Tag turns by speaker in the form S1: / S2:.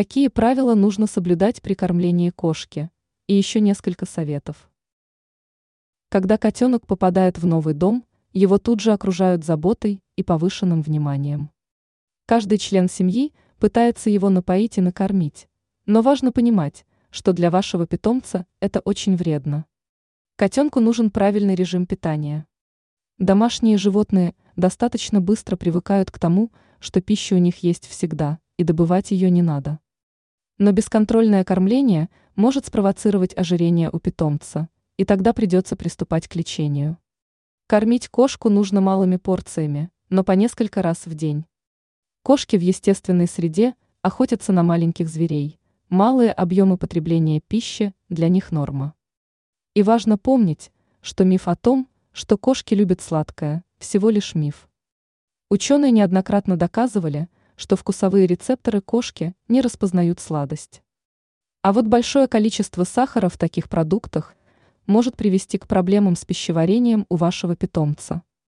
S1: Какие правила нужно соблюдать при кормлении кошки? И еще несколько советов. Когда котенок попадает в новый дом, его тут же окружают заботой и повышенным вниманием. Каждый член семьи пытается его напоить и накормить, но важно понимать, что для вашего питомца это очень вредно. Котенку нужен правильный режим питания. Домашние животные достаточно быстро привыкают к тому, что пища у них есть всегда, и добывать ее не надо. Но бесконтрольное кормление может спровоцировать ожирение у питомца, и тогда придется приступать к лечению. Кормить кошку нужно малыми порциями, но по несколько раз в день. Кошки в естественной среде охотятся на маленьких зверей. Малые объемы потребления пищи для них норма. И важно помнить, что миф о том, что кошки любят сладкое, всего лишь миф. Ученые неоднократно доказывали, что вкусовые рецепторы кошки не распознают сладость. А вот большое количество сахара в таких продуктах может привести к проблемам с пищеварением у вашего питомца.